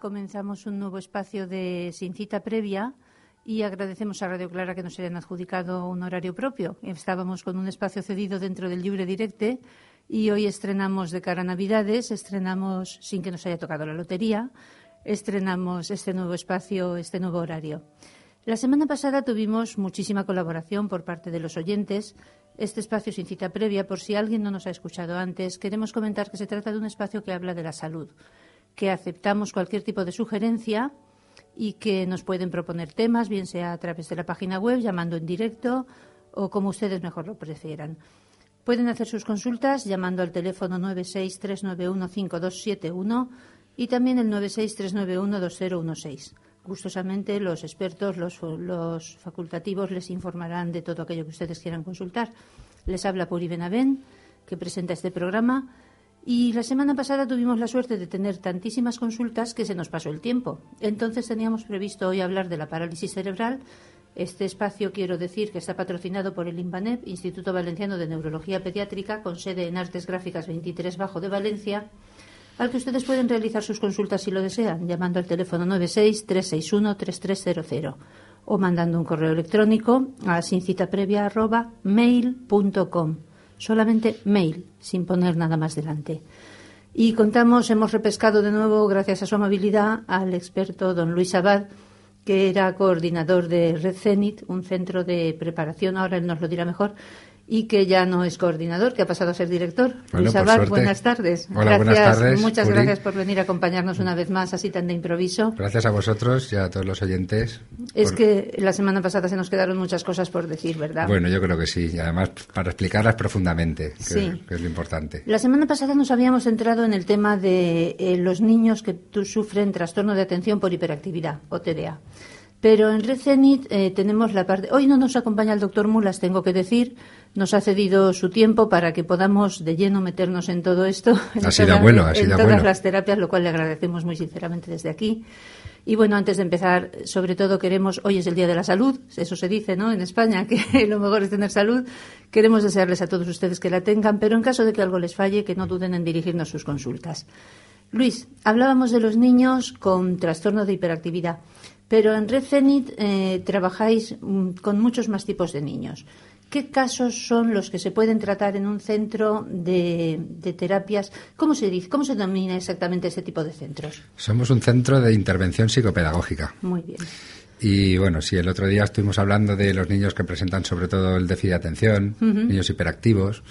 Comenzamos un nuevo espacio de Sin Cita Previa y agradecemos a Radio Clara que nos hayan adjudicado un horario propio. Estábamos con un espacio cedido dentro del Libre Directe y hoy estrenamos de cara a Navidades, estrenamos sin que nos haya tocado la lotería, estrenamos este nuevo espacio, este nuevo horario. La semana pasada tuvimos muchísima colaboración por parte de los oyentes. Este espacio sin cita previa, por si alguien no nos ha escuchado antes, queremos comentar que se trata de un espacio que habla de la salud que aceptamos cualquier tipo de sugerencia y que nos pueden proponer temas, bien sea a través de la página web, llamando en directo o como ustedes mejor lo prefieran. Pueden hacer sus consultas llamando al teléfono 963915271 y también el 963912016. Gustosamente los expertos, los, los facultativos les informarán de todo aquello que ustedes quieran consultar. Les habla Puri Benavén, que presenta este programa y la semana pasada tuvimos la suerte de tener tantísimas consultas que se nos pasó el tiempo. Entonces teníamos previsto hoy hablar de la parálisis cerebral. Este espacio quiero decir que está patrocinado por el INVANEP, Instituto Valenciano de Neurología Pediátrica, con sede en Artes Gráficas 23 Bajo de Valencia, al que ustedes pueden realizar sus consultas si lo desean, llamando al teléfono 96-361-3300 o mandando un correo electrónico a sincitaprevia.mail.com solamente mail, sin poner nada más delante. Y contamos, hemos repescado de nuevo, gracias a su amabilidad, al experto don Luis Abad, que era coordinador de Red Zenit, un centro de preparación, ahora él nos lo dirá mejor, y que ya no es coordinador, que ha pasado a ser director. Luis Abad, buenas tardes. Hola, buenas tardes. Muchas gracias por venir a acompañarnos una vez más, así tan de improviso. Gracias a vosotros y a todos los oyentes. Es que la semana pasada se nos quedaron muchas cosas por decir, ¿verdad? Bueno, yo creo que sí, y además para explicarlas profundamente, que, es lo importante. La semana pasada nos habíamos centrado en el tema de eh, los niños que sufren trastorno de atención por hiperactividad, o TDA. Pero en Red Zenit eh, tenemos la parte. Hoy no nos acompaña el doctor Mulas, tengo que decir. Nos ha cedido su tiempo para que podamos de lleno meternos en todo esto. En ha sido bueno, ha sido en todas las terapias, lo cual le agradecemos muy sinceramente desde aquí. Y bueno, antes de empezar, sobre todo queremos, hoy es el Día de la Salud, eso se dice, ¿no? En España, que lo mejor es tener salud. Queremos desearles a todos ustedes que la tengan, pero en caso de que algo les falle, que no duden en dirigirnos sus consultas. Luis, hablábamos de los niños con trastorno de hiperactividad. Pero en Red Zenit eh, trabajáis mm, con muchos más tipos de niños. ¿Qué casos son los que se pueden tratar en un centro de, terapias? ¿Cómo se dice, cómo se denomina exactamente ese tipo de centros? Somos un centro de intervención psicopedagógica. Muy bien. Y bueno, sí, el otro día estuvimos hablando de los niños que presentan sobre todo el déficit de atención, niños hiperactivos.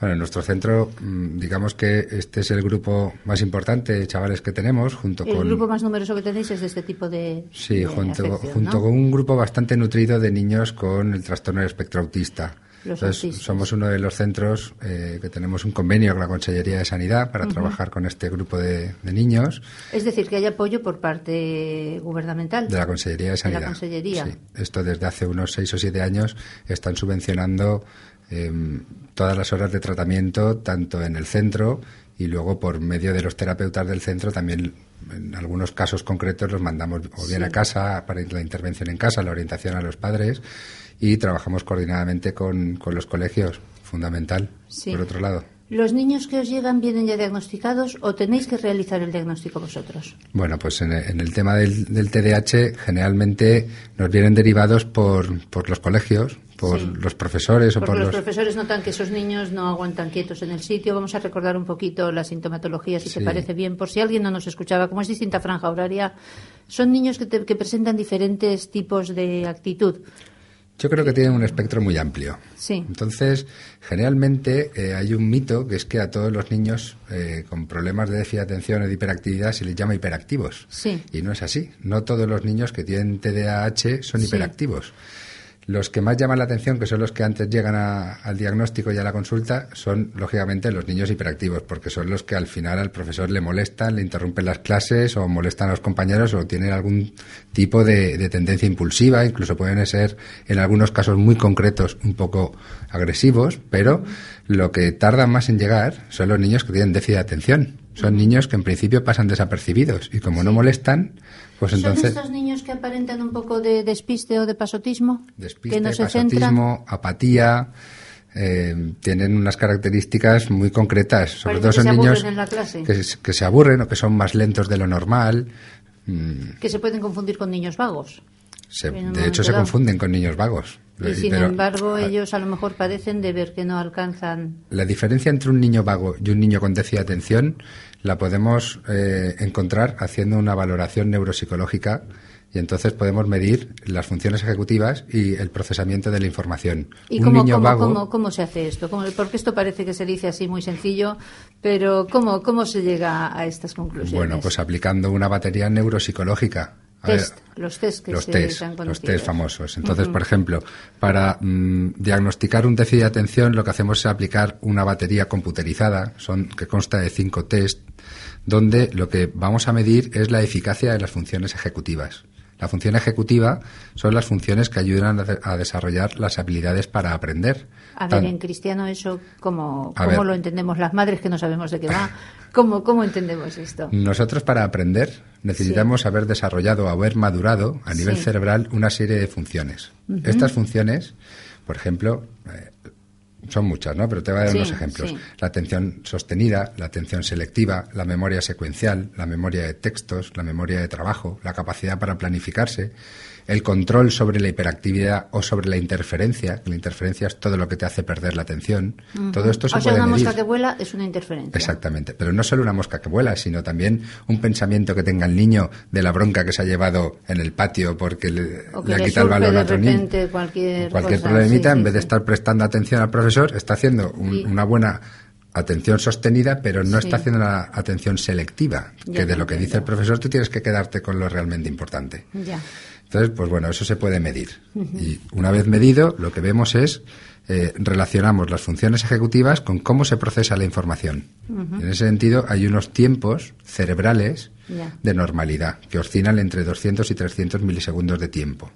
Bueno, en nuestro centro, mm, digamos que este es el grupo más importante de chavales que tenemos, junto con... El grupo más numeroso que tenéis es de este tipo de Sí, junto, junto con un grupo bastante nutrido de niños con el trastorno del espectro autista. Entonces, somos uno de los centros eh, que tenemos un convenio con la Consellería de Sanidad para trabajar con este grupo de, niños. Es decir, que hay apoyo por parte gubernamental. De la Consellería de Sanidad. De la Consellería. Sí. Esto desde hace unos seis o siete años están subvencionando Em, todas las horas de tratamiento, tanto en el centro y luego por medio de los terapeutas del centro también en algunos casos concretos los mandamos o bien a casa para la intervención en casa, la orientación a los padres y trabajamos coordinadamente con, con los colegios, fundamental, por otro lado. ¿Los niños que os llegan vienen ya diagnosticados o tenéis que realizar el diagnóstico vosotros? Bueno, pues en el, tema del, del, TDAH generalmente nos vienen derivados por, por los colegios, por los profesores o Porque por los, profesores notan que esos niños no aguantan quietos en el sitio. Vamos a recordar un poquito la sintomatología, si te parece bien, por si alguien no nos escuchaba, como es distinta franja horaria, son niños que, que presentan diferentes tipos de actitud. Yo creo que tienen un espectro muy amplio. Sí. Entonces, generalmente eh, hay un mito que es que a todos los niños eh, con problemas de déficit de atención o de hiperactividad se les llama hiperactivos. Sí. Y no es así. No todos los niños que tienen TDAH son hiperactivos. Los que más llaman la atención, que son los que antes llegan al diagnóstico y a la consulta, son lógicamente los niños hiperactivos, porque son los que al final al profesor le molestan, le interrumpen las clases o molestan a los compañeros o tienen algún tipo de, de tendencia impulsiva, incluso pueden ser en algunos casos muy concretos un poco agresivos, pero lo que tardan más en llegar son los niños que tienen déficit de atención. Son niños que en principio pasan desapercibidos y como no molestan, pues entonces... ¿Son estos niños que aparentan un poco de despiste o de pasotismo? Despiste, que no se pasotismo, apatía... Eh, tienen unas características muy concretas. Sobre Parece todo son niños que, se- que se aburren o que son más lentos de lo normal. Mm, Que se pueden confundir con niños vagos. se- de hecho, se dado. confunden con niños vagos. Y sin Pero, embargo, ah, ellos a lo mejor padecen de ver que no alcanzan. La diferencia entre un niño vago y un niño con déficit de atención la podemos eh, encontrar haciendo una valoración neuropsicológica y entonces podemos medir las funciones ejecutivas y el procesamiento de la información. ¿Y un cómo, niño cómo, vago, cómo- cómo se hace esto? ¿Cómo- porque esto parece que se dice así muy sencillo, pero ¿cómo, cómo se llega a estas conclusiones? bueno, pues aplicando una batería neuropsicológica. Test, los test que los se, test, los test famosos. Entonces, por ejemplo, para mm, diagnosticar un déficit de atención, lo que hacemos es aplicar una batería computerizada, son que consta de cinco test, donde lo que vamos a medir es la eficacia de las funciones ejecutivas. La función ejecutiva son las funciones que ayudan a, de- a desarrollar las habilidades para aprender. A Tan- ver, en cristiano eso, ¿cómo, cómo ver. lo entendemos las madres que no sabemos de qué va? ¿Cómo, cómo entendemos esto? Nosotros para aprender necesitamos haber desarrollado haber madurado a nivel Sí. cerebral una serie de funciones. Estas funciones, por ejemplo, eh, son muchas, ¿no? Pero te voy a dar Sí, unos ejemplos. sí. La atención sostenida, la atención selectiva, la memoria secuencial, la memoria de textos, la memoria de trabajo, la capacidad para planificarse, el control sobre la hiperactividad o sobre la interferencia, que la interferencia es todo lo que te hace perder la atención. Todo esto se o sea, una medir. mosca que vuela es una interferencia. Exactamente, pero no solo una mosca que vuela, sino también un pensamiento que tenga el niño de la bronca que se ha llevado en el patio porque le, O que le ha quitado el balón a otro niño. cualquier cosa, problemita, sí, en sí, vez de estar prestando atención al profesor, está haciendo un- una buena atención sostenida, pero no Sí. está haciendo una atención selectiva, Ya que de lo que entiendo. dice el profesor tú tienes que quedarte con lo realmente importante. Ya. Entonces, pues bueno, eso se puede medir. Y una vez medido, lo que vemos es, eh, relacionamos las funciones ejecutivas con cómo se procesa la información. En ese sentido, hay unos tiempos cerebrales de normalidad que oscilan entre 200 y 300 milisegundos de tiempo.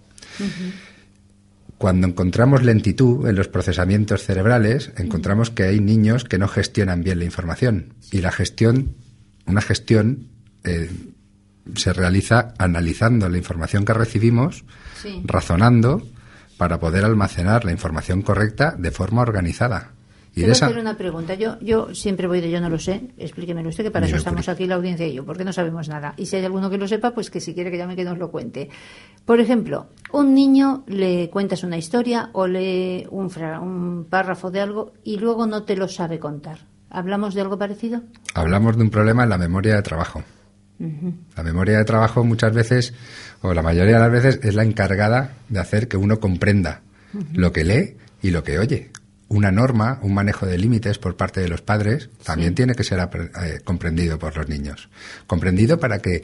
Cuando encontramos lentitud en los procesamientos cerebrales, encontramos que hay niños que no gestionan bien la información. Y la gestión, una gestión, eh, se realiza analizando la información que recibimos, Sí. razonando, para poder almacenar la información correcta de forma organizada. Y a esa, hacer una pregunta. Yo, yo siempre voy de yo no lo sé. Explíquemelo usted, que para eso estamos aquí la audiencia y yo, porque no sabemos nada. Y si hay alguno que lo sepa, pues que si quiere que llame que nos lo cuente. Por ejemplo, un niño le cuentas una historia o lee un, fra- un párrafo de algo y luego no te lo sabe contar. ¿Hablamos de algo parecido? hablamos de un problema en la memoria de trabajo. La memoria de trabajo muchas veces, o la mayoría de las veces, es la encargada de hacer que uno comprenda lo que lee y lo que oye. Una norma, un manejo de límites por parte de los padres, también Sí. tiene que ser eh, comprendido por los niños. Comprendido para que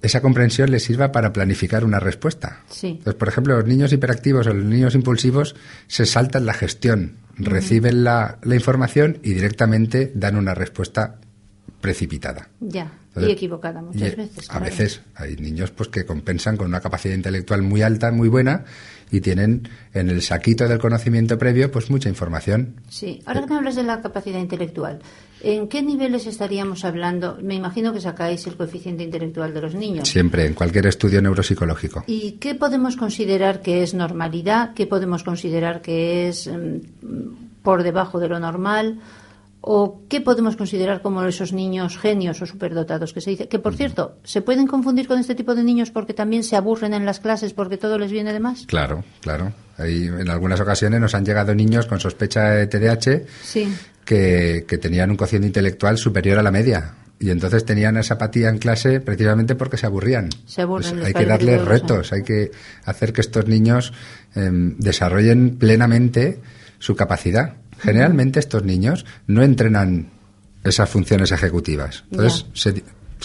esa comprensión les sirva para planificar una respuesta. Sí. Entonces, por ejemplo, los niños hiperactivos o los niños impulsivos se saltan la gestión, reciben la, la información y directamente dan una respuesta precipitada. Ya. Entonces, y equivocada muchas y, veces. A veces hay niños pues que compensan con una capacidad intelectual muy alta, muy buena y tienen en el saquito del conocimiento previo pues mucha información. Sí. Ahora que me hablas de la capacidad intelectual, ¿en qué niveles estaríamos hablando? Me imagino que sacáis el coeficiente intelectual de los niños. Siempre en cualquier estudio neuropsicológico. ¿Y qué podemos considerar que es normalidad? ¿Qué podemos considerar que es mm, por debajo de lo normal? ¿O qué podemos considerar como esos niños genios o superdotados que se dice? Que, por cierto, ¿se pueden confundir con este tipo de niños porque también se aburren en las clases porque todo les viene de más? Claro, claro. en algunas ocasiones nos han llegado niños con sospecha de TDAH que, tenían un cociente intelectual superior a la media y entonces tenían esa apatía en clase precisamente porque se aburrían. Se aburren, pues hay que darles retos, hay que hacer que estos niños em, desarrollen plenamente su capacidad. Generalmente estos niños no entrenan esas funciones ejecutivas. Entonces, se,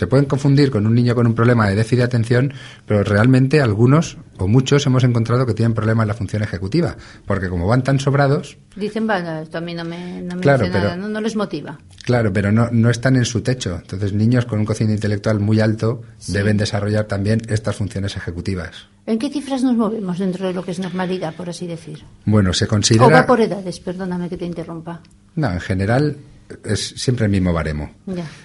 pueden confundir con un niño con un problema de déficit de atención, pero realmente algunos o muchos hemos encontrado que tienen problemas en la función ejecutiva, porque como van tan sobrados... Dicen, bueno, esto a mí no me, no nada, no, les motiva. Claro, pero no, no están en su techo. Entonces, niños con un cociente intelectual muy alto deben desarrollar también estas funciones ejecutivas. ¿En qué cifras nos movemos dentro de lo que es normalidad, por así decir? Bueno, se considera... O va por edades, perdóname que te interrumpa. No, en general es siempre el mismo baremo.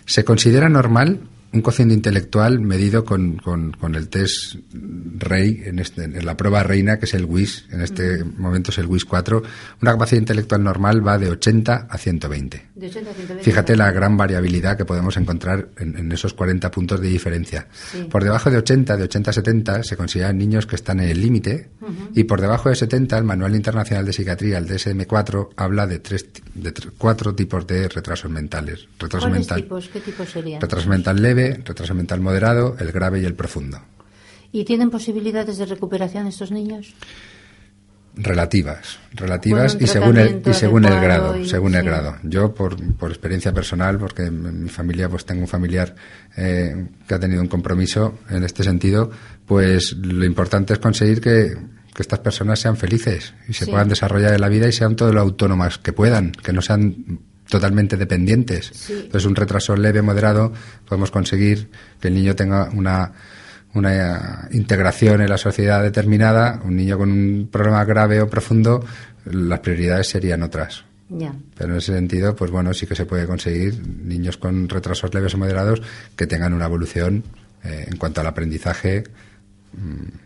Se considera normal un cociente intelectual medido con, con, el test REI, en, este, en, la prueba reina, que es el WIS, en este momento es el WIS 4, una capacidad intelectual normal va de 80 a 120. De 80 a 120 Fíjate la gran variabilidad que podemos encontrar en, esos 40 puntos de diferencia. Por debajo de 80, de 80 a 70, se consideran niños que están en el límite, y por debajo de 70, el Manual Internacional de Psiquiatría, el DSM-4, habla de, tres, de cuatro tipos de retrasos mentales. Retraso mental, tipos? ¿Qué tipos serían? Retraso mental leve, retraso mental moderado, el grave y el profundo. ¿Y tienen posibilidades de recuperación estos niños? Relativas, relativas y según el y según el grado, según el grado. Yo por, por experiencia personal, porque en mi familia pues tengo un familiar eh, que ha tenido un compromiso en este sentido, pues lo importante es conseguir que, que estas personas sean felices y se puedan desarrollar en la vida y sean todo lo autónomas que puedan, que no sean totalmente dependientes. Entonces, un retraso leve, moderado, podemos conseguir que el niño tenga una, una integración en la sociedad determinada. Un niño con un problema grave o profundo, las prioridades serían otras. Pero en ese sentido, pues bueno, sí que se puede conseguir niños con retrasos leves o moderados que tengan una evolución eh, en cuanto al aprendizaje. Mm,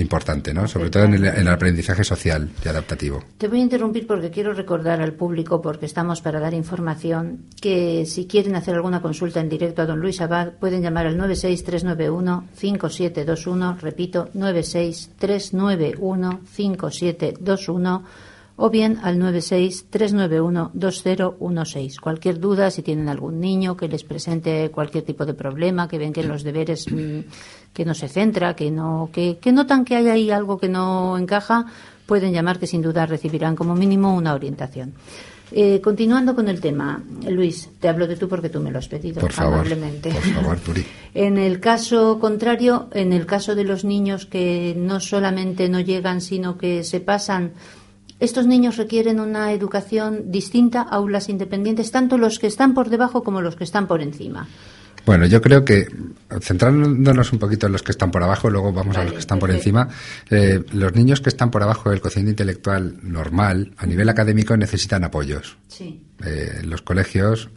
importante, ¿no? Sobre todo en el, aprendizaje social y adaptativo. Te voy a interrumpir porque quiero recordar al público, porque estamos para dar información, que si quieren hacer alguna consulta en directo a don Luis Abad, pueden llamar al 96391-5721, repito, 96391-5721 o bien al 963912016. Cualquier duda, si tienen algún niño que les presente cualquier tipo de problema, que ven que en los deberes mm, que no se centra, que no que, que notan que hay ahí algo que no encaja, pueden llamar que sin duda recibirán como mínimo una orientación. Eh, continuando con el tema, Luis, te hablo de tú porque tú me lo has pedido por favor, amablemente. Por favor, en el caso contrario, en el caso de los niños que no solamente no llegan, sino que se pasan estos niños requieren una educación distinta, aulas independientes, tanto los que están por debajo como los que están por encima. Bueno, yo creo que centrándonos un poquito en los que están por abajo, luego vamos a los que están por encima. Eh, los niños que están por abajo del cociente intelectual normal, a nivel académico, necesitan apoyos. Sí. Eh, los colegios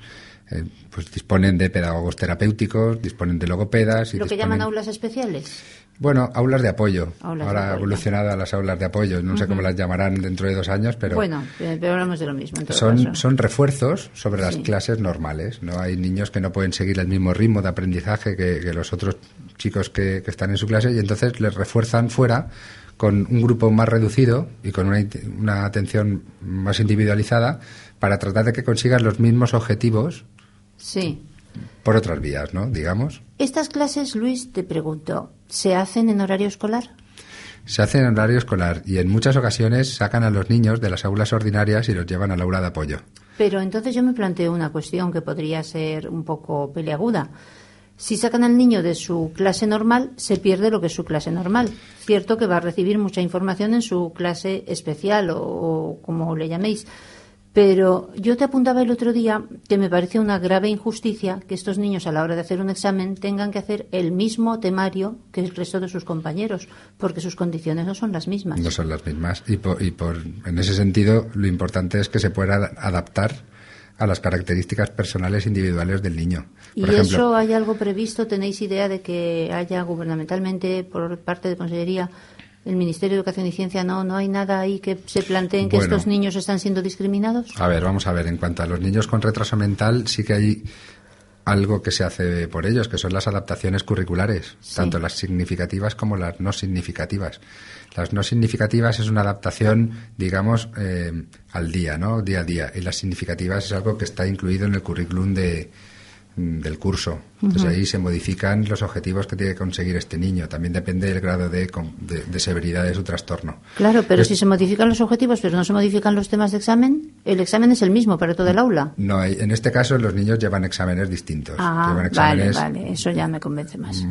eh, pues disponen de pedagogos terapéuticos, disponen de logopedas. Y ¿Lo que llaman aulas especiales? Bueno, aulas de apoyo. Ahora ha evolucionado a las aulas de apoyo. No sé cómo las llamarán dentro de dos años, pero. Bueno, pero hablamos de lo mismo. son, son refuerzos sobre las clases normales. No hay niños que no pueden seguir el mismo ritmo de aprendizaje que, los otros chicos que, están en su clase y entonces les refuerzan fuera con un grupo más reducido y con una, una atención más individualizada para tratar de que consigan los mismos objetivos. Sí por otras vías, ¿no? Digamos. Estas clases, Luis, te pregunto, ¿se hacen en horario escolar? Se hacen en horario escolar y en muchas ocasiones sacan a los niños de las aulas ordinarias y los llevan al aula de apoyo. Pero entonces yo me planteo una cuestión que podría ser un poco peleaguda. Si sacan al niño de su clase normal, se pierde lo que es su clase normal. Cierto que va a recibir mucha información en su clase especial o, o como le llaméis pero yo te apuntaba el otro día que me parece una grave injusticia que estos niños a la hora de hacer un examen tengan que hacer el mismo temario que el resto de sus compañeros, porque sus condiciones no son las mismas. No son las mismas. Y por, y por en ese sentido, lo importante es que se pueda adaptar a las características personales individuales del niño. ¿Y eso hay algo previsto? ¿Tenéis idea de que haya gubernamentalmente, por parte de Consellería, el Ministerio de Educación y Ciencia no, no hay nada ahí que se planteen que Bueno. estos niños están siendo discriminados. A ver, vamos a ver. En cuanto a los niños con retraso mental, sí que hay algo que se hace por ellos, que son las adaptaciones curriculares, Sí. tanto las significativas como las no significativas. Las no significativas es una adaptación, digamos, eh, al día, ¿no? Día a día. Y las significativas es algo que está incluido en el currículum de, del curso. Entonces ahí se modifican los objetivos que tiene que conseguir este niño. También depende del grado de, com- de- de severidad de su trastorno. Claro, pero Es- si se modifican los objetivos, pero no se modifican los temas de examen, el examen es el mismo para todo el aula. No, en este caso los niños llevan exámenes distintos. Ah, llevan vale, exámenes vale, eso ya me convence más.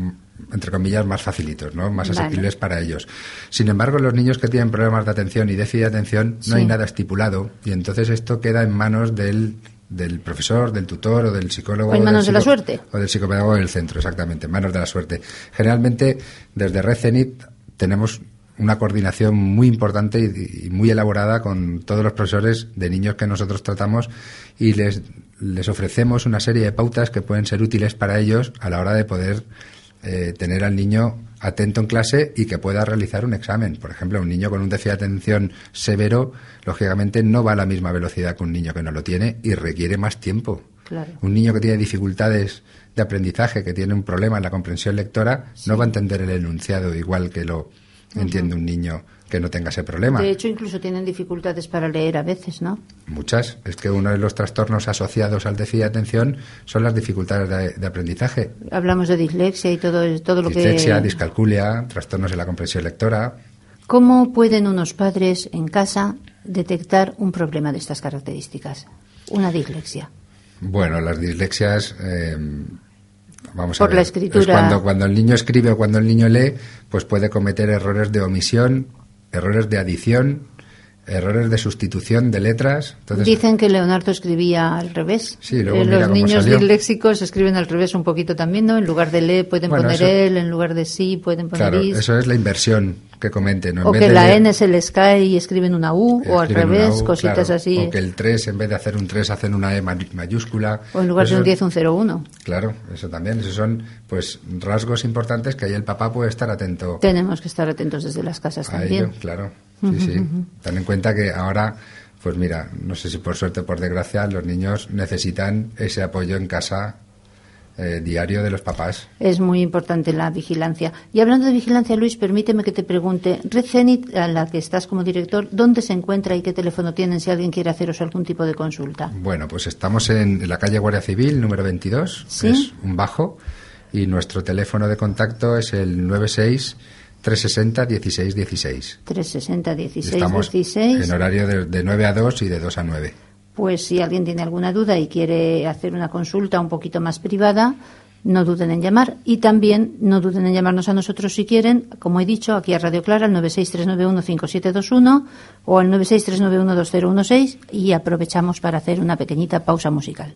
entre comillas, más facilitos, ¿no? Más Vale. asequibles para ellos. Sin embargo, los niños que tienen problemas de atención y déficit de atención, no hay nada estipulado y entonces esto queda en manos del, del profesor, del tutor o del psicólogo. O en del manos de la suerte. O del psicopedagogo del centro, exactamente, en manos de la suerte. Generalmente, desde Red Cenit tenemos una coordinación muy importante y, y muy elaborada con todos los profesores de niños que nosotros tratamos y les, les ofrecemos una serie de pautas que pueden ser útiles para ellos a la hora de poder eh, tener al niño atento en clase y que pueda realizar un examen. Por ejemplo, un niño con un déficit de atención severo, lógicamente no va a la misma velocidad que un niño que no lo tiene y requiere más tiempo. Claro. Un niño que tiene dificultades de aprendizaje, que tiene un problema en la comprensión lectora, no va a entender el enunciado igual que lo entiende un niño que no tenga ese problema. De hecho, incluso tienen dificultades para leer a veces, ¿no? Muchas. Es que uno de los trastornos asociados al déficit de atención son las dificultades de, de aprendizaje. Hablamos de dislexia y todo, todo lo Dislexia, que... discalculia, trastornos en la comprensión lectora. ¿Cómo pueden unos padres en casa detectar un problema de estas características? Una dislexia. Bueno, las dislexias, eh, vamos Por a ver, la escritura. es cuando, cuando el niño escribe o cuando el niño lee, pues puede cometer errores de omisión, errores de adición, errores de sustitución de letras. Entonces, Dicen que Leonardo escribía al revés. Sí, luego Eh, mira Los cómo niños salió. disléxicos escriben al revés un poquito también, ¿no? En lugar de le pueden Bueno, poner eso- él, en lugar de sí pueden poner claro, is. eso es la inversión que cometen. ¿no? En o vez que de la leer- N se les cae y escriben una U, o al escriben revés, U, cositas claro, así. O que el 3, en vez de hacer un 3, hacen una E ma- mayúscula. O en lugar de un 10, un 0, 1. Claro, eso también. Esos son pues rasgos importantes que ahí el papá puede estar atento Tenemos que estar atentos desde las casas a también. ello, claro. Sí, sí. Ten en cuenta que ahora, pues mira, no sé si por suerte o por desgracia, los niños necesitan ese apoyo en casa eh, diario de los papás. Es muy importante la vigilancia. Y hablando de vigilancia, Luis, permíteme que te pregunte, Red Zenit, a la que estás como director, ¿dónde se encuentra y qué teléfono tienen si alguien quiere haceros algún tipo de consulta? Bueno, pues estamos en la calle Guardia Civil, número 22. Sí. Es un bajo. Y nuestro teléfono de contacto es el 96 360 16 16. 360 16 Estamos 16. en horario de, de 9 a 2 y de 2 a 9. Pues si alguien tiene alguna duda y quiere hacer una consulta un poquito más privada, no duden en llamar y también no duden en llamarnos a nosotros si quieren, como he dicho, aquí a Radio Clara al 963915721 o al 963912016 y aprovechamos para hacer una pequeñita pausa musical.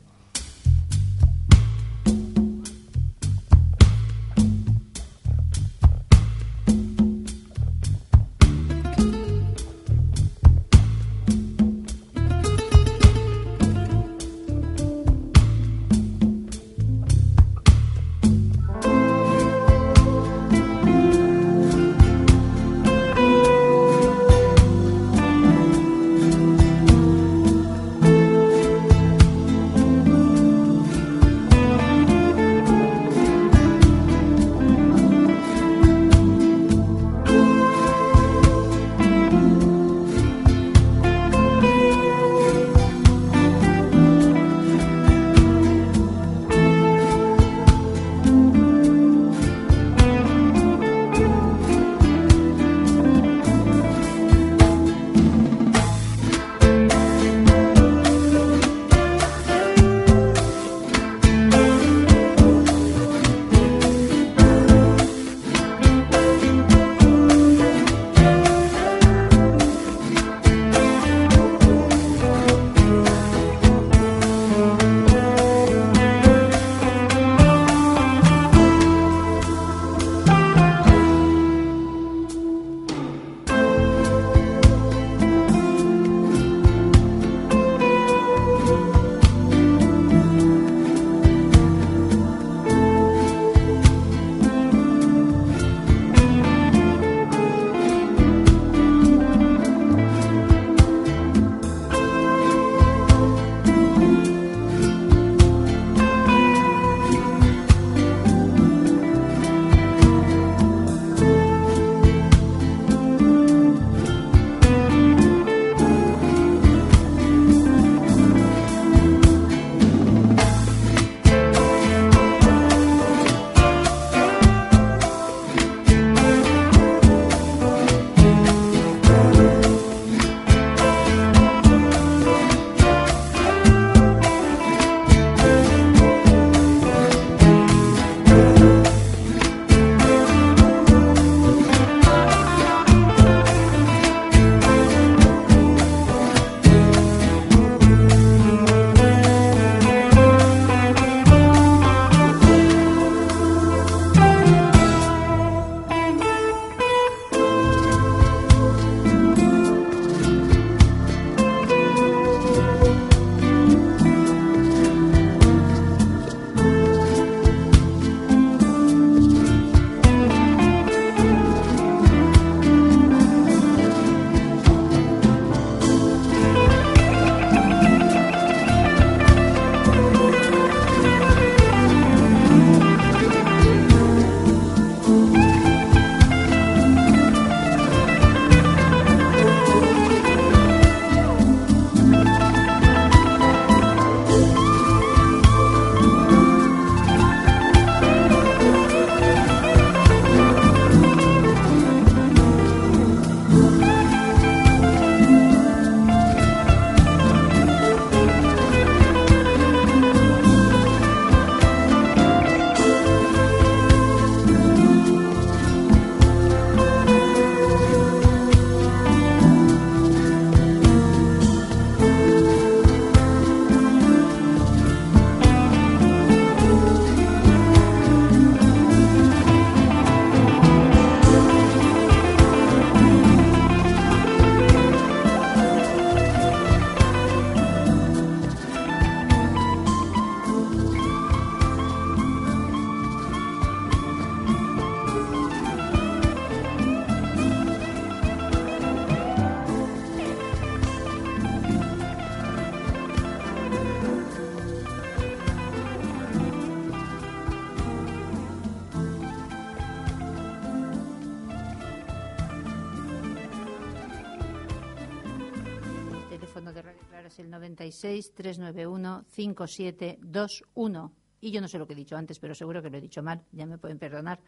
Es el 96 391 5721. Y yo no sé lo que he dicho antes, pero seguro que lo he dicho mal, ya me pueden perdonar.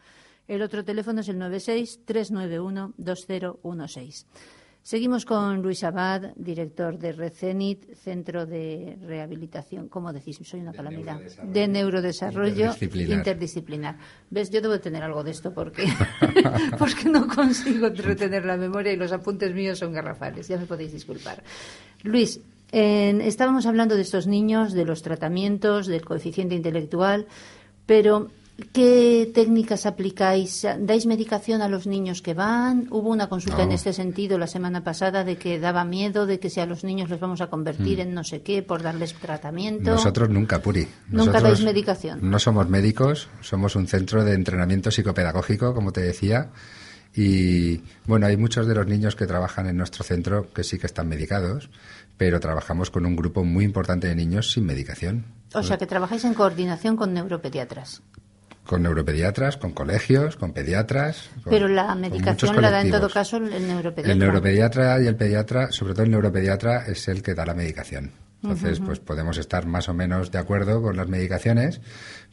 El otro teléfono es el 96 391 2016. Seguimos con Luis Abad, director de Recenit, Centro de Rehabilitación, ¿cómo decís? Soy una calamidad. De neurodesarrollo interdisciplinar. ¿Ves? Yo debo tener algo de esto porque, porque no consigo retener la memoria y los apuntes míos son garrafales. Ya me podéis disculpar. Luis, estábamos hablando de estos niños, de los tratamientos, del coeficiente intelectual, pero ¿Qué técnicas aplicáis? ¿Dais medicación a los niños que van? Hubo una consulta en este sentido la semana pasada de que daba miedo de que si a los niños los vamos a convertir mm. en no sé qué por darles tratamiento. Nosotros nunca, Puri. ¿Nunca dais medicación? No somos médicos, somos un centro de entrenamiento psicopedagógico, como te decía. Y bueno, hay muchos de los niños que trabajan en nuestro centro que sí que están medicados, pero trabajamos con un grupo muy importante de niños sin medicación. O sea, que trabajáis en coordinación con neuropediatras con neuropediatras, con colegios, con pediatras. Pero la medicación la da en todo caso el neuropediatra. El neuropediatra y el pediatra, sobre todo el neuropediatra, es el que da la medicación. Entonces, pues podemos estar más o menos de acuerdo con las medicaciones,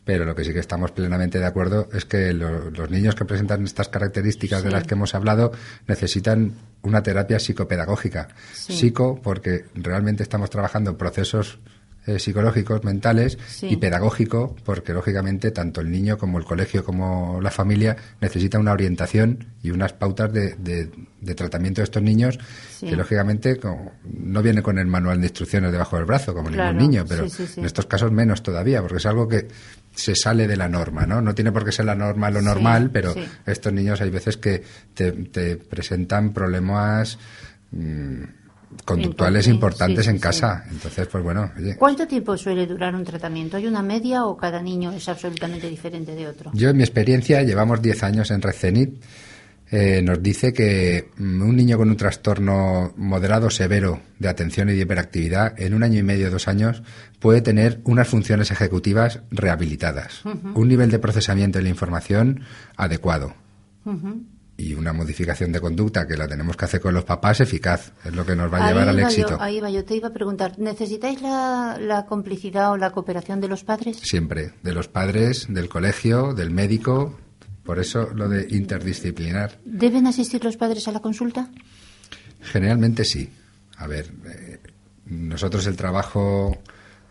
pero lo que sí que estamos plenamente de acuerdo es que los niños que presentan estas características de las que hemos hablado necesitan una terapia psicopedagógica. Psico, porque realmente estamos trabajando procesos eh, psicológicos, mentales y pedagógico, porque lógicamente tanto el niño como el colegio como la familia necesitan una orientación y unas pautas de, de, tratamiento de estos niños que lógicamente no viene con el manual de instrucciones debajo del brazo como ningún niño, pero en estos casos menos todavía, porque es algo que se sale de la norma, ¿no? No tiene por qué ser la norma lo normal, pero estos niños hay veces que te, te presentan problemas mm, conductuales importantes en casa. Entonces, pues bueno. ¿Cuánto tiempo suele durar un tratamiento? ¿Hay una media o cada niño es absolutamente diferente de otro? Yo, en mi experiencia, llevamos 10 años en Red eh, nos dice que mm, un niño con un trastorno moderado severo de atención y de hiperactividad en un año y medio, dos años, puede tener unas funciones ejecutivas rehabilitadas, un nivel de procesamiento de la información adecuado y una modificación de conducta que la tenemos que hacer con los papás eficaz. Es lo que nos va a llevar al éxito. ahí va, yo te iba a preguntar, ¿necesitáis la, la, complicidad o la cooperación de los padres? Siempre, de los padres, del colegio, del médico. Por eso lo de interdisciplinar. ¿Deben asistir los padres a la consulta? Generalmente sí. A ver, eh, nosotros el trabajo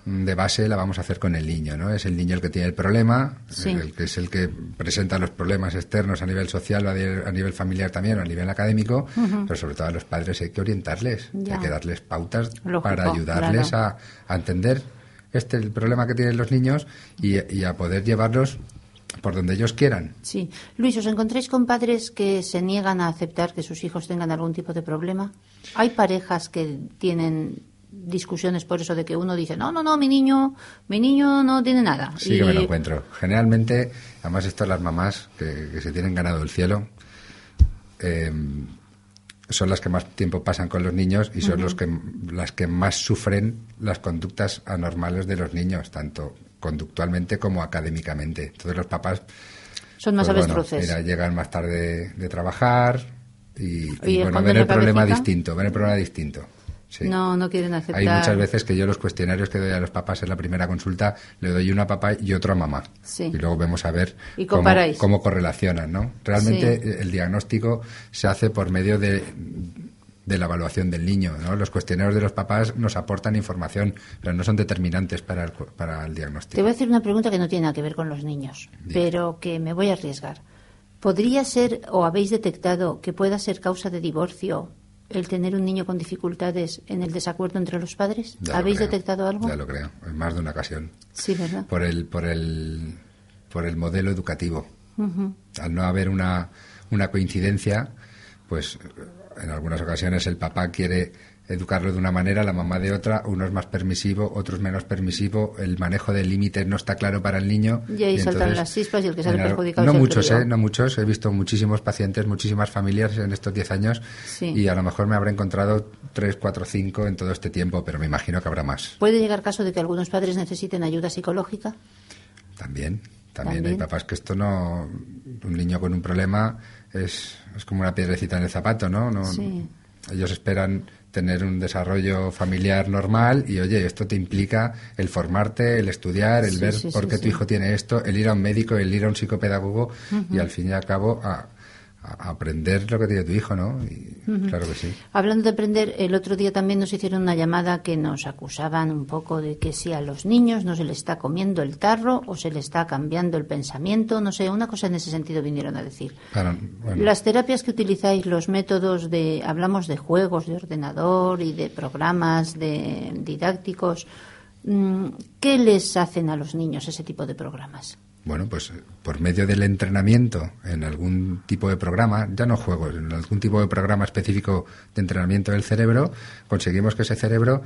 de base la vamos a hacer con el niño, ¿no? Es el niño el que tiene el problema, el que es el que presenta los problemas externos a nivel social, a nivel, familiar también, o a nivel académico, pero sobre todo a los padres hay que orientarles, hay que darles pautas para ayudarles a, entender este el problema que tienen los niños y, a poder llevarlos por donde ellos quieran. Sí. Luis, ¿os encontráis con padres que se niegan a aceptar que sus hijos tengan algún tipo de problema? ¿Hay parejas que tienen discusiones por eso de que uno dice, no, no, no, mi niño, mi niño no tiene nada. Sí que me lo encuentro. Generalmente, además esto las mamás que, se tienen ganado el cielo, em, son las que más tiempo pasan con los niños y son los que, las que más sufren las conductas anormales de los niños, tanto conductualmente como académicamente. Entonces los papás... Son más pues, avestruces. llegan más tarde de trabajar y, y bueno, ven el problema distinto, ven el problema distinto. No, no quieren aceptar. Hay muchas veces que yo los cuestionarios que doy a los papás en la primera consulta le doy una a papá y otro a mamá. Y luego vemos a ver cómo, correlacionan, ¿no? Realmente el diagnóstico se hace por medio de, la evaluación del niño, ¿no? Los cuestionarios de los papás nos aportan información, pero no son determinantes para el, para el diagnóstico. Te voy a hacer una pregunta que no tiene nada que ver con los niños, pero que me voy a arriesgar. ¿Podría ser o habéis detectado que pueda ser causa de divorcio el tener un niño con dificultades en el desacuerdo entre los padres? ¿Habéis detectado algo? Ya lo creo, en más de una ocasión. Sí, ¿verdad? Por el, por el, por el modelo educativo. Al no haber una, una coincidencia, pues en algunas ocasiones el papá quiere educarlo de una manera, la mamá de otra, uno es más permisivo, otro es menos permisivo, el manejo del límite no está claro para el niño. Y ahí saltan las chispas y el que sale perjudicado No muchos, ¿eh? No muchos, he visto muchísimos pacientes, muchísimas familias en estos 10 años y a lo mejor me habré encontrado 3, 4, 5 en todo este tiempo, pero me imagino que habrá más. ¿Puede llegar caso de que algunos padres necesiten ayuda psicológica? También, también, hay papás que esto no... Un niño con un problema es, es como una piedrecita en el zapato, ¿no? no Ellos esperan tener un desarrollo familiar normal y oye, esto te implica el formarte, el estudiar, el ver por qué tu hijo tiene esto, el ir a un médico, el ir a un psicopedagogo y al fin y al cabo a, aprender lo que tiene tu hijo, ¿no? Claro que sí. Hablando de aprender, el otro día también nos hicieron una llamada que nos acusaban un poco de que si a los niños no se les está comiendo el tarro o se les está cambiando el pensamiento, no sé, una cosa en ese sentido vinieron a decir. Las terapias que utilizáis, los métodos de, hablamos de juegos de ordenador y de programas de didácticos, mm, ¿qué les hacen a los niños ese tipo de programas? Bueno, pues por medio del entrenamiento en algún tipo de programa, ya no juegos, en algún tipo de programa específico de entrenamiento del cerebro, conseguimos que ese cerebro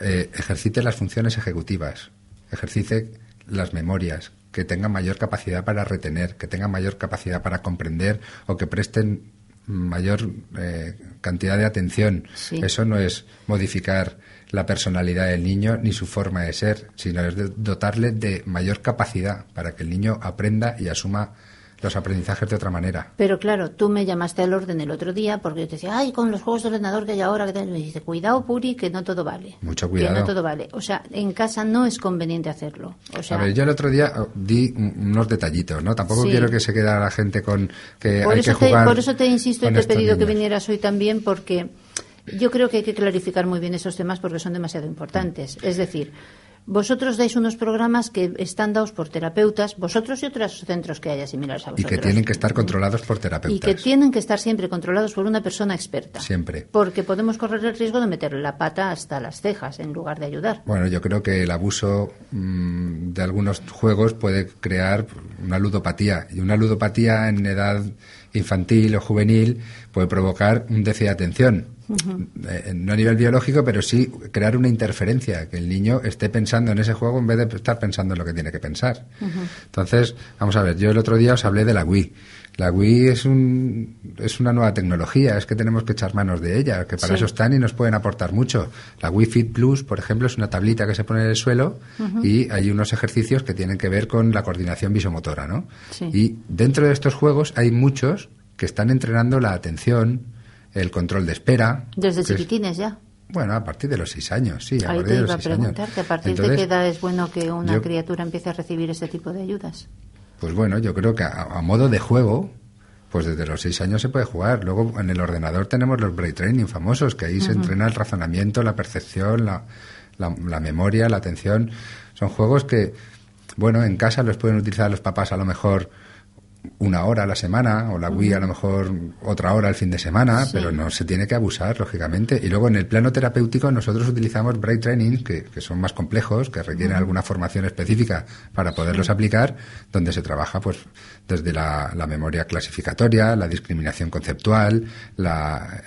eh, ejercite las funciones ejecutivas, ejercite las memorias, que tenga mayor capacidad para retener, que tenga mayor capacidad para comprender o que presten mayor eh, cantidad de atención. Eso no es modificar la personalidad del niño ni su forma de ser, sino es dotarle de mayor capacidad para que el niño aprenda y asuma los aprendizajes de otra manera. Pero claro, tú me llamaste al orden el otro día porque yo te decía, ay, con los juegos de ordenador que hay ahora, que me dice, cuidado, Puri, que no todo vale. Mucho cuidado. Que no todo vale. O sea, en casa no es conveniente hacerlo. O sea, a ver, yo el otro día oh, di unos detallitos, ¿no? Tampoco quiero que se quede la gente con que por hay eso que jugar. por eso te insisto y te he pedido que vinieras hoy también porque yo creo que hay que clarificar muy bien esos temas porque son demasiado importantes. Es decir, vosotros dais unos programas que están dados por terapeutas, vosotros y otros centros que haya similares a vosotros. Y que tienen que estar controlados por terapeutas. Y que tienen que estar siempre controlados por una persona experta. Siempre. Porque podemos correr el riesgo de meterle la pata hasta las cejas en lugar de ayudar. Bueno, yo creo que el abuso mm, de algunos juegos puede crear una ludopatía. Y una ludopatía en edad infantil o juvenil puede provocar un déficit de atención eh, no a nivel biológico, pero sí crear una interferencia, que el niño esté pensando en ese juego en vez de estar pensando en lo que tiene que pensar. Entonces, vamos a ver, yo el otro día os hablé de la Wii. La Wii es, un, es una nueva tecnología, es que tenemos que echar manos de ella, que para eso están y nos pueden aportar mucho. La Wii Fit Plus, por ejemplo, es una tablita que se pone en el suelo y hay unos ejercicios que tienen que ver con la coordinación visomotora, ¿no? Y dentro de estos juegos hay muchos que están entrenando la atención, el control de espera. Desde chiquitines ya. Bueno, a partir de los seis años, sí. A Ahí te iba a preguntarte, ¿a partir de qué edad es bueno que una criatura empiece a recibir ese tipo de ayudas? Pues bueno, yo creo que a, modo de juego, pues desde los seis años se puede jugar. Luego en el ordenador tenemos los brain training famosos, que ahí se entrena el razonamiento, la percepción, la, la, memoria, la atención. Son juegos que, bueno, en casa los pueden utilizar los papás a lo mejor una hora a la semana o la Wii a lo mejor otra hora al fin de semana, pero no se tiene que abusar, lógicamente. Y luego en el plano terapéutico nosotros utilizamos brain training, que, son más complejos, que requieren alguna formación específica para poderlos aplicar, donde se trabaja pues desde la, memoria clasificatoria, la discriminación conceptual, la,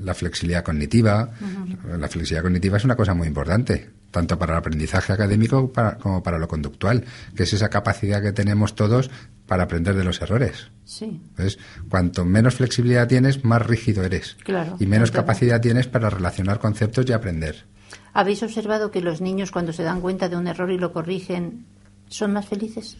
la flexibilidad cognitiva. La flexibilidad cognitiva es una cosa muy importante tanto para el aprendizaje académico como para lo conductual, que es esa capacidad que tenemos todos para aprender de los errores. Sí. Entonces, cuanto menos flexibilidad tienes, más rígido eres. Claro, y menos capacidad tienes para relacionar conceptos y aprender. ¿Habéis observado que los niños cuando se dan cuenta de un error y lo corrigen son más felices?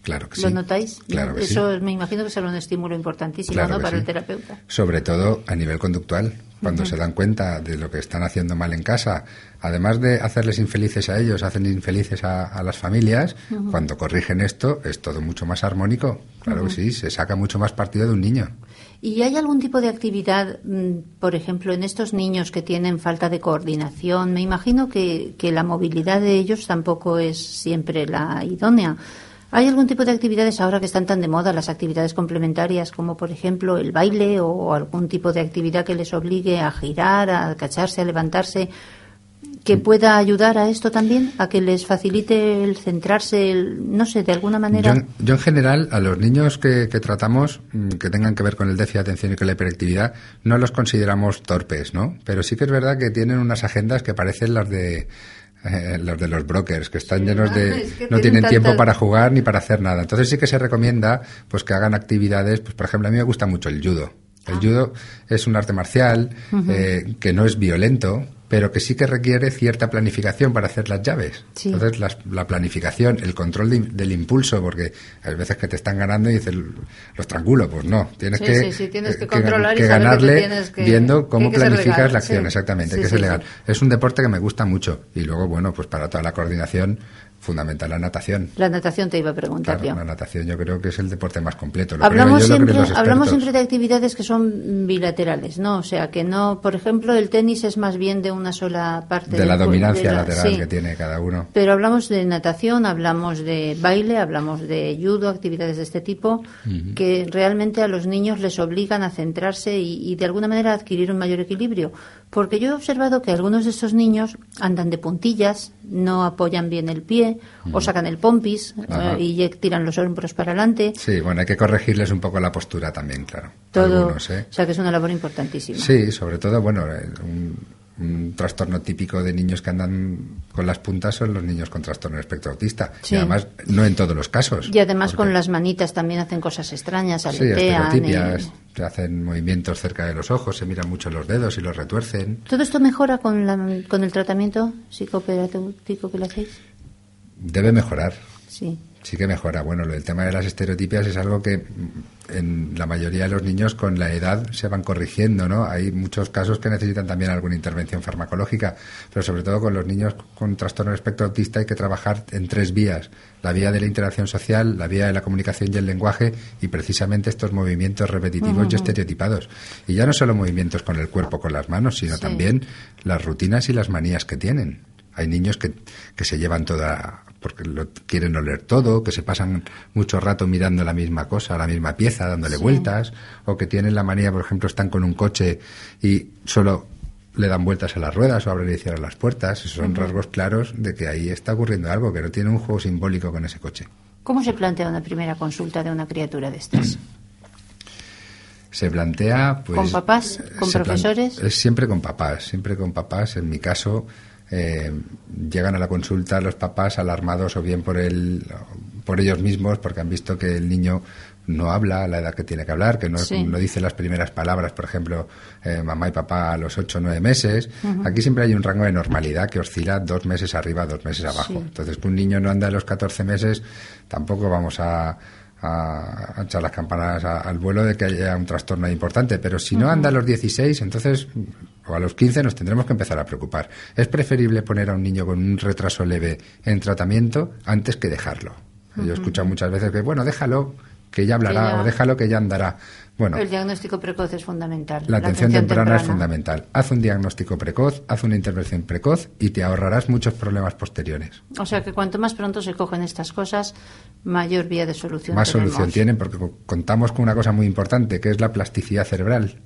Claro que ¿Lo notáis? Eso me imagino que será un estímulo importantísimo para el terapeuta. Sobre todo a nivel conductual. Cuando se dan cuenta de lo que están haciendo mal en casa, además de hacerles infelices a ellos, hacen infelices a, las familias, cuando corrigen esto es todo mucho más armónico. Claro que sí, se saca mucho más partido de un niño. ¿Y hay algún tipo de actividad, mm, por ejemplo, en estos niños que tienen falta de coordinación? Me imagino que, que la movilidad de ellos tampoco es siempre la idónea. ¿Hay algún tipo de actividades ahora que están tan de moda, las actividades complementarias, como por ejemplo el baile o algún tipo de actividad que les obligue a girar, a cacharse, a levantarse, que pueda ayudar a esto también, a que les facilite el centrarse, no sé, de alguna manera? Yo, en general, a los niños que, tratamos, mm, que tengan que ver con el déficit de atención y con la hiperactividad, no los consideramos torpes, ¿no? Pero sí que es verdad que tienen unas agendas que parecen las de eh, los de los brokers, que están llenos de... no tienen tiempo para jugar ni para hacer nada. Entonces sí que se recomienda pues que hagan actividades, pues por ejemplo, a mí me gusta mucho el judo. El ah. judo es un arte marcial eh, que no es violento, pero que sí que requiere cierta planificación para hacer las llaves. Sí. Entonces, las- la, planificación, el control de- del impulso, porque hay veces que te están ganando y dices, los tranquilo, pues no, tienes Sí, que, sí, sí, tienes que eh, controlar y que ganarle que- viendo cómo planificas la acción, exactamente, que es legal. Es un deporte que me gusta mucho y luego, bueno, pues para toda la coordinación, fundamental la natación. La natación te iba a preguntar Claro, yo. la natación yo creo que es el deporte más completo. Lo Hablamos creo yo, lo siempre, hablamos siempre de actividades que son bilaterales, ¿no? O sea, que no, por ejemplo, el tenis es más bien de una sola parte. de la dominancia de la- lateral sí. que tiene cada uno. Pero hablamos de natación, hablamos de baile, hablamos de judo, actividades de este tipo, que realmente a los niños les obligan a centrarse y, y de alguna manera a adquirir un mayor equilibrio. Porque yo he observado que algunos de estos niños andan de puntillas, no apoyan bien el pie, o sacan el pompis eh, y tiran los hombros para adelante. Sí, bueno, hay que corregirles un poco la postura también, claro. Todo, Algunos, ¿eh? o sea que es una labor importantísima. Sí, sobre todo, bueno, eh, un, un trastorno típico de niños que andan con las puntas son los niños con trastorno de espectro autista. Sí. Y además, no en todos los casos. Y además con las manitas también hacen cosas extrañas, Sí, aletean. eh. se hacen movimientos cerca de los ojos, se miran mucho los dedos y los retuercen. ¿Todo esto mejora con, la, con el tratamiento psicoterapéutico que le hacéis? Debe mejorar. Sí. Sí que mejora. Bueno, del tema de las estereotipias es algo que mm, en la mayoría de los niños con la edad se van corrigiendo, ¿no? Hay muchos casos que necesitan también alguna intervención farmacológica, pero sobre todo con los niños con trastorno de espectro autista hay que trabajar en tres vías. La vía de la interacción social, la vía de la comunicación y el lenguaje y precisamente estos movimientos repetitivos y estereotipados. Y ya no solo movimientos con el cuerpo, con las manos, sino Sí. también las rutinas y las manías que tienen. Hay niños que, que se llevan toda, porque lo quieren oler todo, que se pasan mucho rato mirando la misma cosa, la misma pieza, dándole Sí. vueltas, o que tienen la manía, por ejemplo, están con un coche y solo le dan vueltas a las ruedas o abren y cierran las puertas. Esos son rasgos claros de que ahí está ocurriendo algo, que no tiene un juego simbólico con ese coche. ¿Cómo se plantea una primera consulta de una criatura de estas? Se plantea, pues... ¿Con papás? ¿Con se plan- profesores? Es siempre con papás, siempre con papás. En mi caso, eh, llegan a la consulta los papás alarmados o bien por, el, por ellos mismos porque han visto que el niño no habla a la edad que tiene que hablar, que no, Sí. no dice las primeras palabras, por ejemplo, eh, mamá y papá a los 8 o 9 meses. Aquí siempre hay un rango de normalidad que oscila dos meses arriba, dos meses abajo. Sí. Entonces, que un niño no anda a los 14 meses, tampoco vamos a, a- echar las campanas al vuelo de que haya un trastorno importante. Pero si no anda a los 16, entonces, o a los 15, nos tendremos que empezar a preocupar. Es preferible poner a un niño con un retraso leve en tratamiento antes que dejarlo. Yo he escuchado muchas veces que, bueno, déjalo, que ya hablará, Que ya- o déjalo que ya andará. Bueno, El diagnóstico precoz es fundamental. la atención temprana, es fundamental. Haz un diagnóstico precoz, haz una intervención precoz y te ahorrarás muchos problemas posteriores. O sea que cuanto más pronto se cogen estas cosas, mayor vía de solución. Más tenemos. solución tienen porque co- contamos con una cosa muy importante que es la plasticidad cerebral.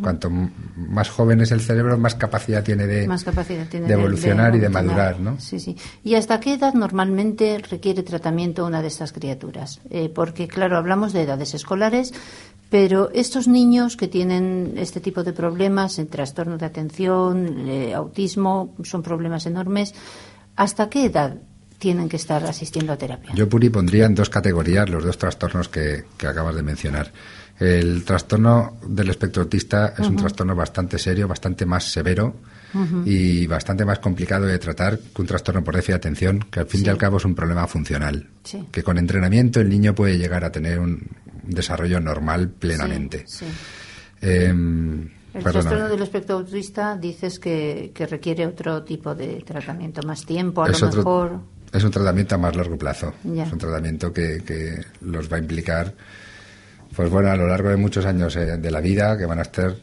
Cuanto más joven es el cerebro, más capacidad tiene de, Más capacidad tiene de evolucionar y de madurar. ¿no? Sí, sí. ¿Y hasta qué edad normalmente requiere tratamiento una de estas criaturas? Eh, porque, claro, hablamos de edades escolares, pero estos niños que tienen este tipo de problemas, en trastorno de atención, eh, autismo, son problemas enormes, ¿hasta qué edad tienen que estar asistiendo a terapia? Yo, Puri, pondría en dos categorías los dos trastornos que, que acabas de mencionar. El trastorno del espectro autista es un trastorno bastante serio, bastante más severo y bastante más complicado de tratar que un trastorno por déficit de atención, que al fin Sí. y al cabo es un problema funcional. Sí. Que con entrenamiento el niño puede llegar a tener un desarrollo normal plenamente. Sí. Em, El perdona. trastorno del espectro autista dices que, que requiere otro tipo de tratamiento, más tiempo, a es, lo otro- mejor. es un tratamiento a más largo plazo. Ya. Es un tratamiento que, que los va a implicar, pues bueno, a lo largo de muchos años eh, de la vida, que van a estar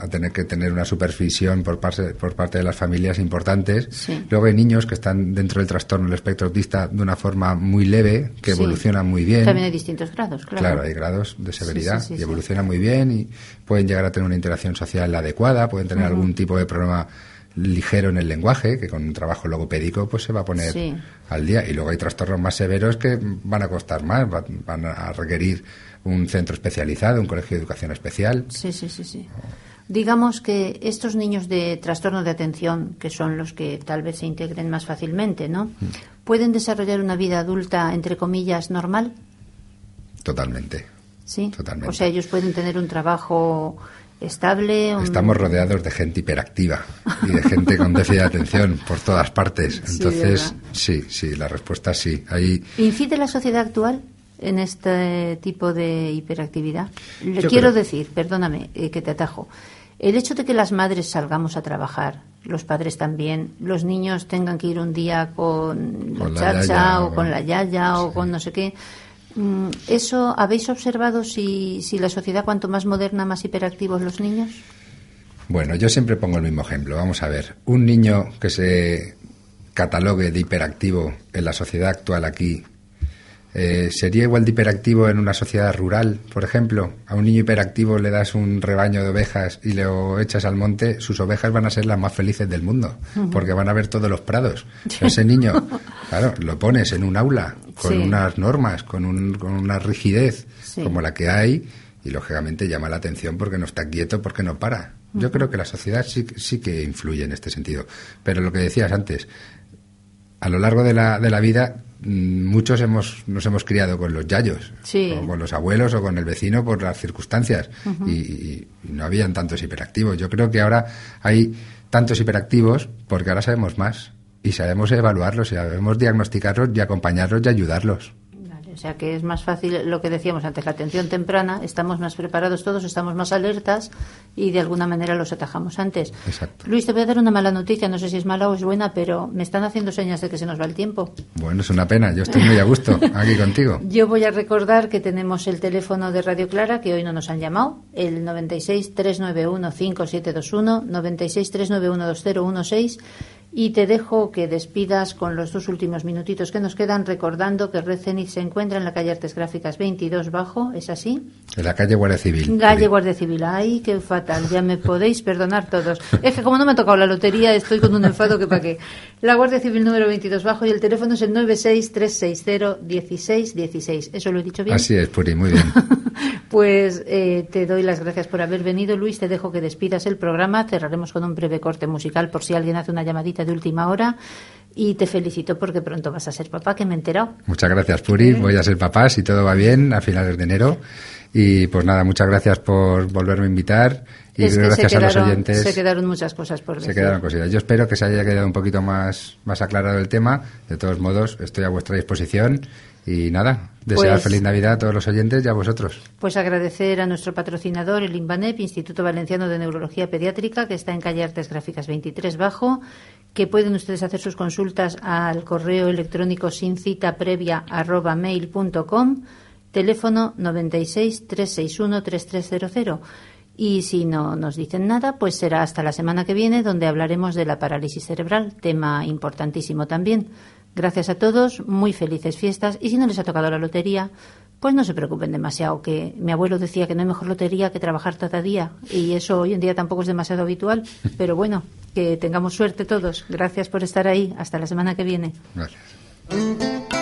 a tener que tener una supervisión por parte, por parte de las familias importantes. Sí. Luego hay niños que están dentro del trastorno del espectro autista de una forma muy leve, que Sí. evolucionan muy bien. También hay distintos grados, claro. Claro, hay grados de severidad sí, y evolucionan muy bien y pueden llegar a tener una interacción social adecuada, pueden tener algún tipo de problema ligero en el lenguaje, que con un trabajo logopédico pues se va a poner al día. Y luego hay trastornos más severos que van a costar más, va- van a requerir un centro especializado, un colegio de educación especial. Sí, sí, sí, sí. Digamos que estos niños de trastorno de atención, que son los que tal vez se integren más fácilmente, ¿no? Mm. ¿Pueden desarrollar una vida adulta, entre comillas, normal? Totalmente. Sí. Totalmente. O sea, ellos pueden tener un trabajo estable. Estamos rodeados de gente hiperactiva y de gente con déficit de atención por todas partes. Entonces, sí, sí, la respuesta sí. Ahí... ¿Incide la sociedad actual en este tipo de hiperactividad? Le quiero decir, perdóname eh, que te atajo, el hecho de que las madres salgamos a trabajar, los padres también, los niños tengan que ir un día con, la, chacha o con la yaya o con no sé qué, mm, ¿eso habéis observado si, si la sociedad cuanto más moderna, más hiperactivos los niños? Bueno, yo siempre pongo el mismo ejemplo. Vamos a ver, un niño que se catalogue de hiperactivo en la sociedad actual aquí eh, ¿Sería igual de hiperactivo en una sociedad rural, por ejemplo? A un niño hiperactivo le das un rebaño de ovejas y lo echas al monte, sus ovejas van a ser las más felices del mundo, porque van a ver todos los prados. Ese niño, claro, lo pones en un aula con unas normas, con, una rigidez como la que hay, y lógicamente llama la atención porque no está quieto, porque no para. Yo creo que la sociedad sí, sí que influye en este sentido. Pero lo que decías antes, a lo largo de la, de la vida muchos hemos, nos hemos criado con los yayos, o con los abuelos o con el vecino por las circunstancias y, no habían tantos hiperactivos. Yo creo que ahora hay tantos hiperactivos porque ahora sabemos más y sabemos evaluarlos, y sabemos diagnosticarlos y acompañarlos y ayudarlos. O sea que es más fácil lo que decíamos antes, la atención temprana, estamos más preparados todos, estamos más alertas y de alguna manera los atajamos antes. Exacto. Luis, te voy a dar una mala noticia, no sé si es mala o es buena, pero me están haciendo señas de que se nos va el tiempo. Bueno, es una pena, yo estoy muy a gusto aquí contigo. Yo voy a recordar que tenemos el teléfono de Radio Clara, que hoy no nos han llamado, el 96 391 5721, 96 391 2016 y te dejo que despidas con los dos últimos minutitos que nos quedan recordando que Red Zenit se encuentra en la calle Artes Gráficas 22 Bajo, ¿es así? En la calle Guardia Civil. Calle Guardia Civil. Ay, qué fatal. Ya me podéis perdonar todos. Es que como no me ha tocado la lotería, estoy con un enfado que para qué. La Guardia Civil número 22 Bajo y el teléfono es el 963601616. ¿Eso lo he dicho bien? Así es, Puri, muy bien. pues eh, te doy las gracias por haber venido, Luis. Te dejo que despidas el programa. Cerraremos con un breve corte musical por si alguien hace una llamadita de última hora y te felicito porque pronto vas a ser papá, que me he enterado. Muchas gracias, Puri. Voy a ser papá si todo va bien a finales de enero. Y pues nada, muchas gracias por volverme a invitar y gracias a los oyentes. Se quedaron muchas cosas por decir. Se quedaron cositas. Yo espero que se haya quedado un poquito más, más aclarado el tema. De todos modos, estoy a vuestra disposición y nada, desear pues feliz Navidad a todos los oyentes y a vosotros. Pues agradecer a nuestro patrocinador, el INVANEP, Instituto Valenciano de Neurología Pediátrica, que está en calle Artes Gráficas 23 Bajo, que pueden ustedes hacer sus consultas al correo electrónico sin cita previa arroba mail.com, teléfono 96 361 3300. Y si no nos dicen nada, pues será hasta la semana que viene donde hablaremos de la parálisis cerebral, tema importantísimo también. Gracias a todos, muy felices fiestas y si no les ha tocado la lotería, pues no se preocupen demasiado, que mi abuelo decía que no hay mejor lotería que trabajar cada día y eso hoy en día tampoco es demasiado habitual, pero bueno, que tengamos suerte todos. Gracias por estar ahí. Hasta la semana que viene. Gracias.